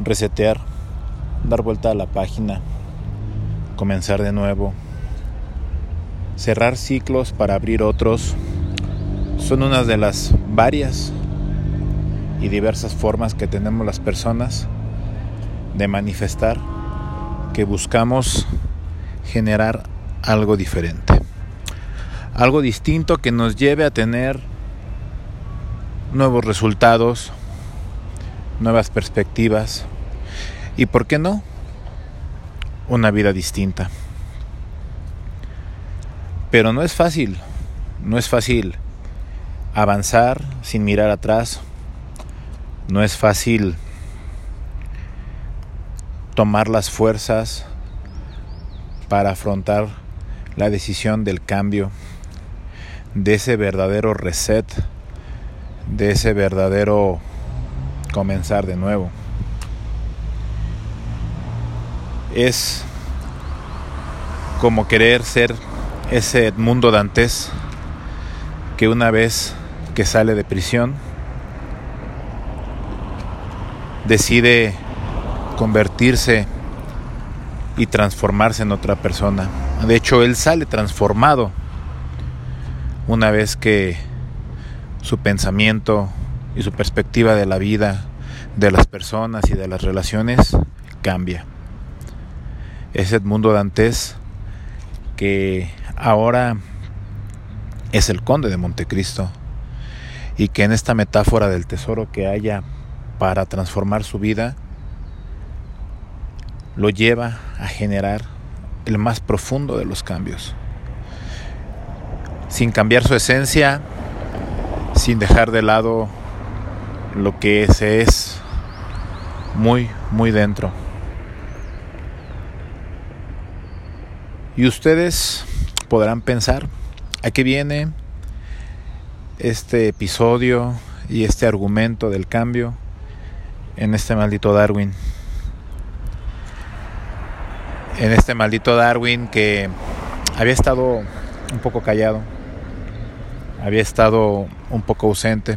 resetear, dar vuelta a la página, comenzar de nuevo, cerrar ciclos para abrir otros, son unas de las varias y diversas formas que tenemos las personas de manifestar que buscamos generar algo diferente. Algo distinto que nos lleve a tener nuevos resultados, nuevas perspectivas y, ¿por qué no?, una vida distinta. Pero no es fácil, no es fácil avanzar sin mirar atrás, no es fácil tomar las fuerzas para afrontar la decisión del cambio, de ese verdadero reset, de ese verdadero comenzar de nuevo. Es como querer ser ese mundo dantes que una vez que sale de prisión decide convertirse y transformarse en otra persona. De hecho, él sale transformado una vez que su pensamiento y su perspectiva de la vida, de las personas y de las relaciones cambia. Es Edmundo Dantes que ahora es el conde de Montecristo y que en esta metáfora del tesoro que haya para transformar su vida, lo lleva a generar el más profundo de los cambios. Sin cambiar su esencia, sin dejar de lado lo que se es muy, muy dentro. Y ustedes podrán pensar, ¿a qué viene este episodio y este argumento del cambio en este maldito Darwin? en este maldito Darwin que había estado un poco callado, había estado un poco ausente,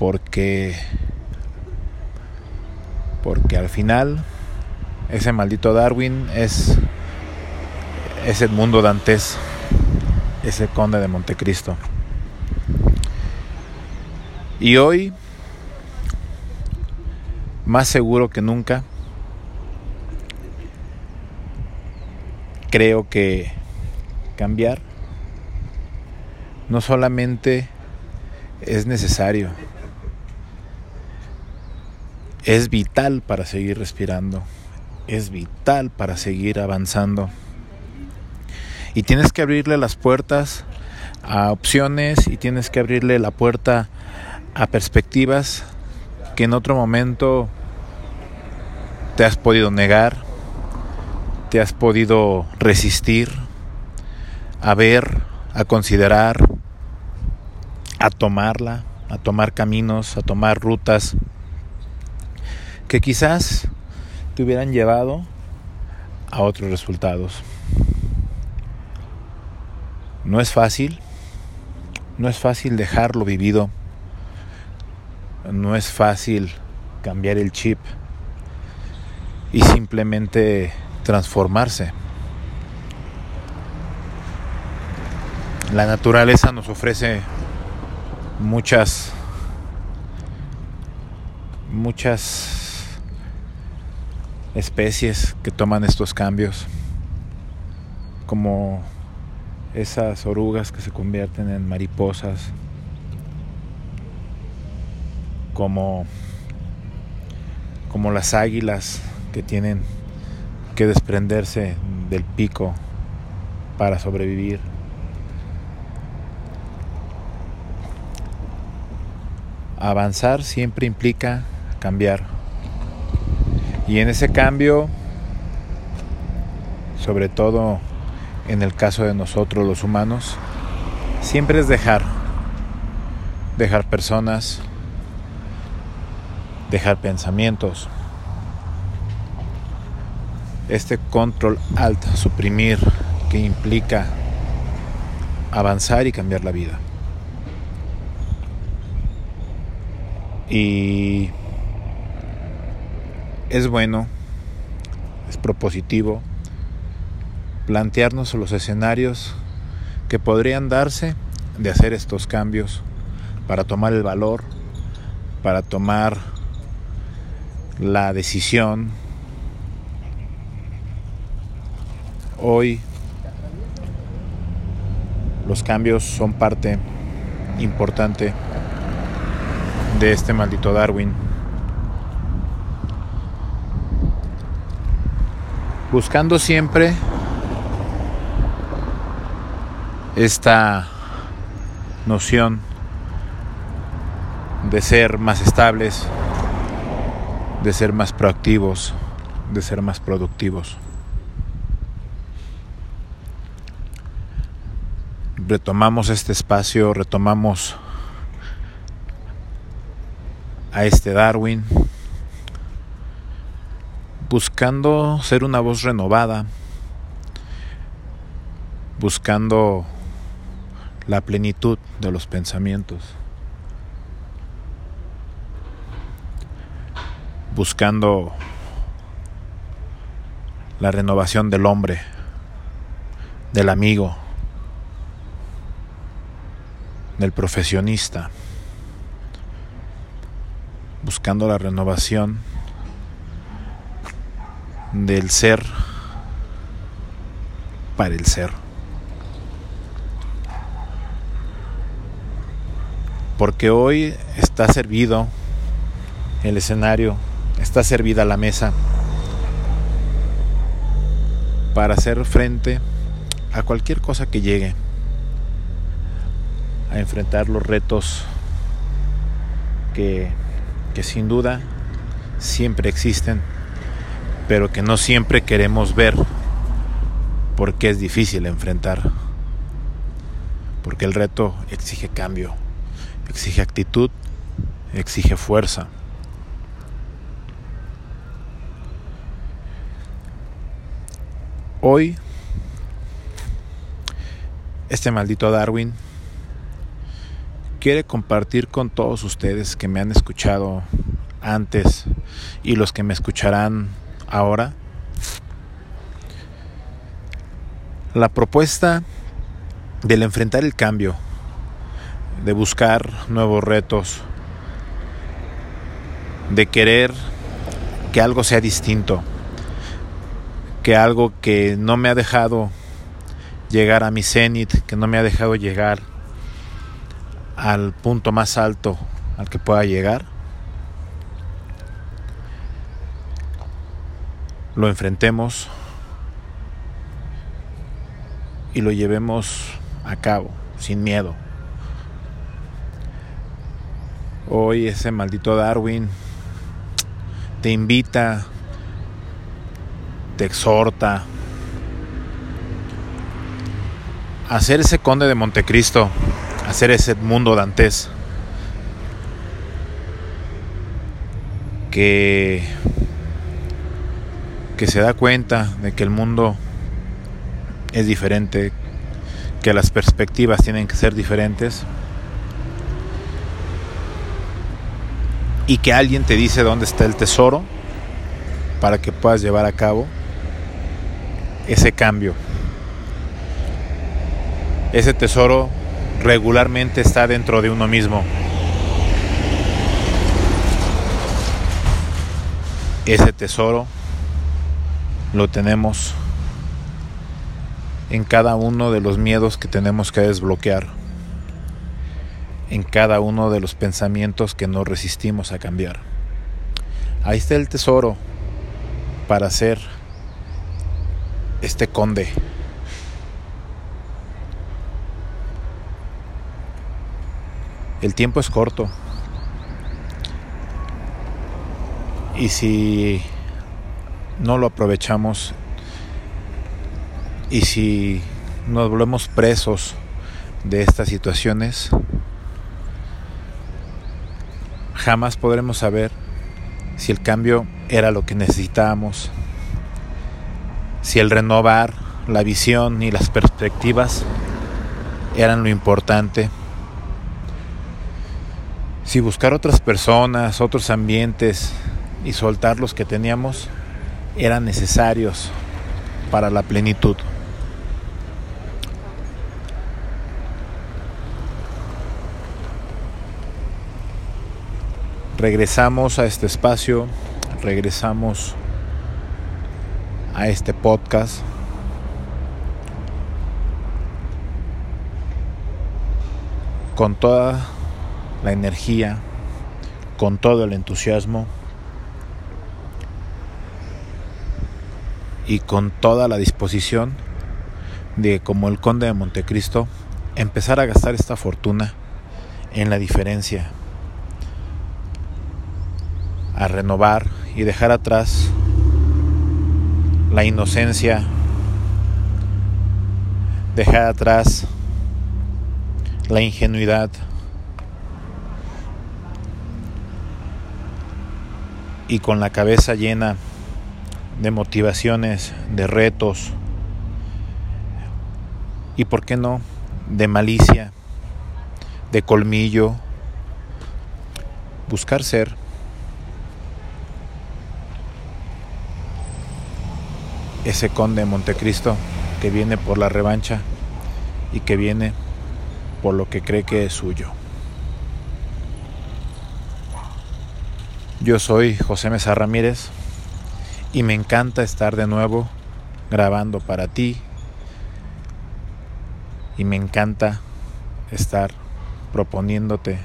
porque, porque al final ese maldito Darwin es, es mundo Dantes, ese conde de Montecristo. Y hoy, más seguro que nunca, creo que cambiar no solamente es necesario, es vital para seguir respirando, es vital para seguir avanzando. Y tienes que abrirle las puertas a opciones y tienes que abrirle la puerta a perspectivas que en otro momento te has podido negar te has podido resistir a ver, a considerar, a tomarla, a tomar caminos, a tomar rutas que quizás te hubieran llevado a otros resultados. No es fácil, no es fácil dejar lo vivido, no es fácil cambiar el chip y simplemente transformarse. La naturaleza nos ofrece muchas muchas especies que toman estos cambios como esas orugas que se convierten en mariposas como como las águilas que tienen que desprenderse del pico para sobrevivir. Avanzar siempre implica cambiar. Y en ese cambio, sobre todo en el caso de nosotros los humanos, siempre es dejar. Dejar personas, dejar pensamientos, este control alt, suprimir, que implica avanzar y cambiar la vida. Y es bueno, es propositivo plantearnos los escenarios que podrían darse de hacer estos cambios para tomar el valor, para tomar la decisión. Hoy los cambios son parte importante de este maldito Darwin. Buscando siempre esta noción de ser más estables, de ser más proactivos, de ser más productivos. Retomamos este espacio, retomamos a este Darwin, buscando ser una voz renovada, buscando la plenitud de los pensamientos, buscando la renovación del hombre, del amigo, del profesionista, buscando la renovación del ser para el ser. porque hoy está servido el escenario, está servida la mesa para hacer frente a cualquier cosa que llegue, a enfrentar los retos que, que sin duda siempre existen, pero que no siempre queremos ver porque es difícil enfrentar, porque el reto exige cambio exige actitud, exige fuerza. Hoy, este maldito Darwin quiere compartir con todos ustedes que me han escuchado antes y los que me escucharán ahora. La propuesta del enfrentar el cambio de buscar nuevos retos, de querer que algo sea distinto, que algo que no me ha dejado llegar a mi cenit, que no me ha dejado llegar al punto más alto al que pueda llegar, lo enfrentemos y lo llevemos a cabo sin miedo. Hoy ese maldito Darwin te invita, te exhorta a ser ese conde de Montecristo, a ser ese mundo dantes que que se da cuenta de que el mundo es diferente, que las perspectivas tienen que ser diferentes y que alguien te dice dónde está el tesoro para que puedas llevar a cabo ese cambio. Ese tesoro regularmente está dentro de uno mismo. Ese tesoro lo tenemos en cada uno de los miedos que tenemos que desbloquear en cada uno de los pensamientos que no resistimos a cambiar. Ahí está el tesoro para ser este conde. El tiempo es corto. Y si no lo aprovechamos. Y si nos volvemos presos de estas situaciones, jamás podremos saber si el cambio era lo que necesitábamos, si el renovar la visión y las perspectivas eran lo importante, si buscar otras personas, otros ambientes y soltar los que teníamos eran necesarios para la plenitud. Regresamos a este espacio, regresamos a este podcast. Con toda la energía, con todo el entusiasmo y con toda la disposición de, como el conde de Montecristo, empezar a gastar esta fortuna en la diferencia a renovar y dejar atrás la inocencia, dejar atrás la ingenuidad, y con la cabeza llena de motivaciones, de retos y, por qué no, de malicia, de colmillo, buscar ser ese conde de Montecristo que viene por la revancha y que viene por lo que cree que es suyo. Yo soy José Mesa Ramírez y me encanta estar de nuevo grabando para ti. Y me encanta estar proponiéndote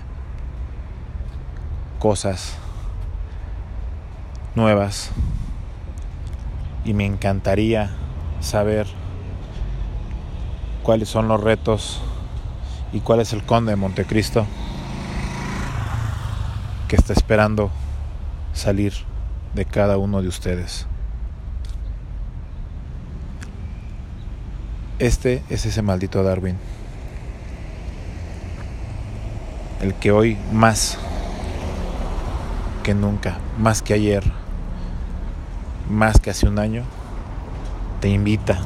cosas nuevas. Y me encantaría saber cuáles son los retos y cuál es el conde de Montecristo que está esperando salir de cada uno de ustedes. Este es ese maldito Darwin. El que hoy más que nunca, más que ayer, más que hace un año, te invita,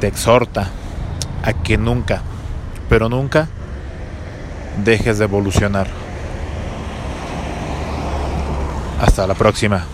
te exhorta a que nunca, pero nunca dejes de evolucionar. Hasta la próxima.